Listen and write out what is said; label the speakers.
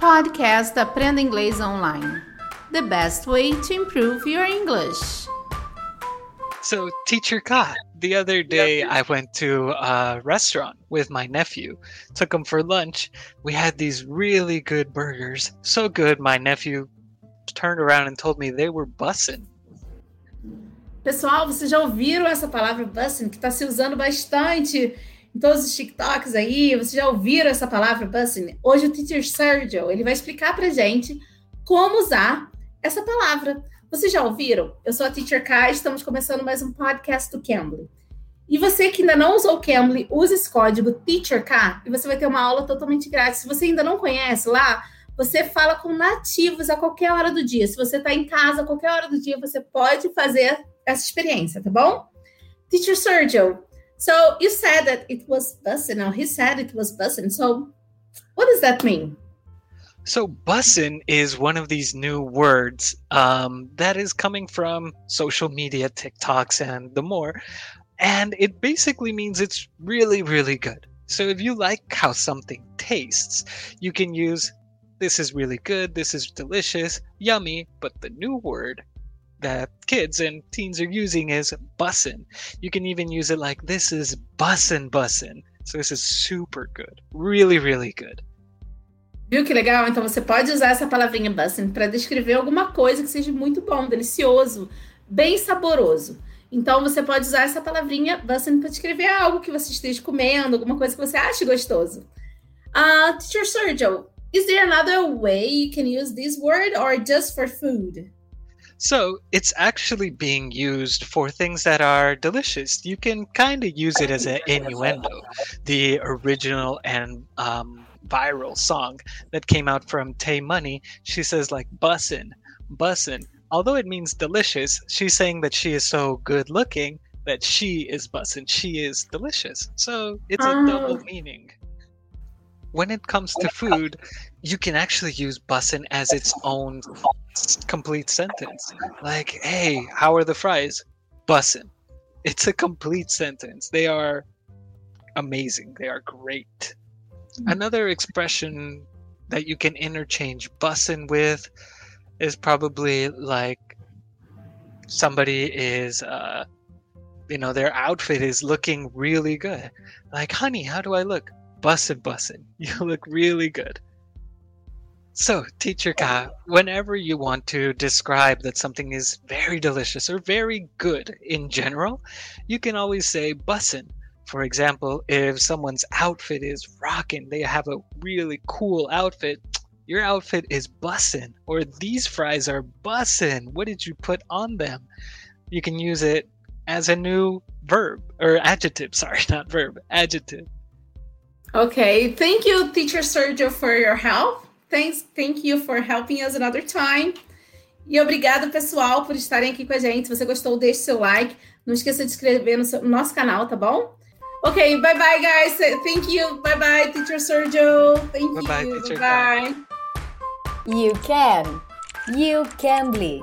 Speaker 1: Podcast Aprenda Inglês Online. The best way to improve your English.
Speaker 2: So, Teacher Ka, the other day I went to a restaurant with my nephew. Took him for lunch. We had these really good burgers. So good, my nephew turned around and told me they were bussin'.
Speaker 1: Pessoal, vocês já ouviram essa palavra bussin', que está se usando bastante em todos os TikToks aí, vocês já ouviram essa palavra busing? Hoje o Teacher Sergio, ele vai explicar pra gente como usar essa palavra. Vocês já ouviram? Eu sou a Teacher Kai, estamos começando mais um podcast do Cambly. E você que ainda não usou o Cambly, use esse código TEACHERK e você vai ter uma aula totalmente grátis. Se você ainda não conhece lá, você fala com nativos a qualquer hora do dia. Se você está em casa a qualquer hora do dia, você pode fazer essa experiência, tá bom? Teacher Sergio, So you said that it was bussin'. Now he said it was bussin'. So what does that mean?
Speaker 2: So bussin' is one of these new words um, that is coming from social media, TikToks, and the more. And it basically means it's really, really good. So if you like how something tastes, you can use this is really good, this is delicious, yummy, but the new word that kids and teens are using is bussin'. You can even use it like this is bussin' bussin'. So this is super good. Really, really good.
Speaker 1: Viu que legal? Então você pode usar essa palavrinha bussin' para descrever alguma coisa que seja muito bom, delicioso, bem saboroso. Então você pode usar essa palavrinha bussin' para descrever algo que você esteja comendo, alguma coisa que você ache gostoso. Uh, Teacher Sergio, is there another way you can use this word or just for food?
Speaker 2: So it's actually being used for things that are delicious. You can kind of use it as an innuendo. The original and um, viral song that came out from Tay Money, she says like bussin', bussin'. Although it means delicious, she's saying that she is so good looking that she is bussin', she is delicious. So it's a double oh. meaning when it comes to food, you can actually use bussin' as its own complete sentence. Like, hey, how are the fries? Bussin'. It's a complete sentence. They are amazing. They are great. Mm. Another expression that you can interchange bussin' with is probably like somebody is uh you know their outfit is looking really good like honey how do i look bussin' bussin'. You look really good. So, Teacher Ka, whenever you want to describe that something is very delicious or very good in general, you can always say bussin'. For example, if someone's outfit is rocking, they have a really cool outfit, your outfit is bussin', or these fries are bussin'. What did you put on them? You can use it as a new verb or adjective. Sorry, not verb, adjective.
Speaker 1: Okay, thank you, Teacher Sergio, for your help. Thanks, thank you for helping us another time. E obrigado, pessoal, por estarem aqui com a gente. Se você gostou, deixe seu like. Não esqueça de se inscrever no, seu, no nosso canal, tá bom? Ok, bye bye, guys. Thank you. Bye bye, Teacher Sergio. Thank
Speaker 2: bye
Speaker 1: you.
Speaker 2: Bye bye.
Speaker 3: You can. You can be.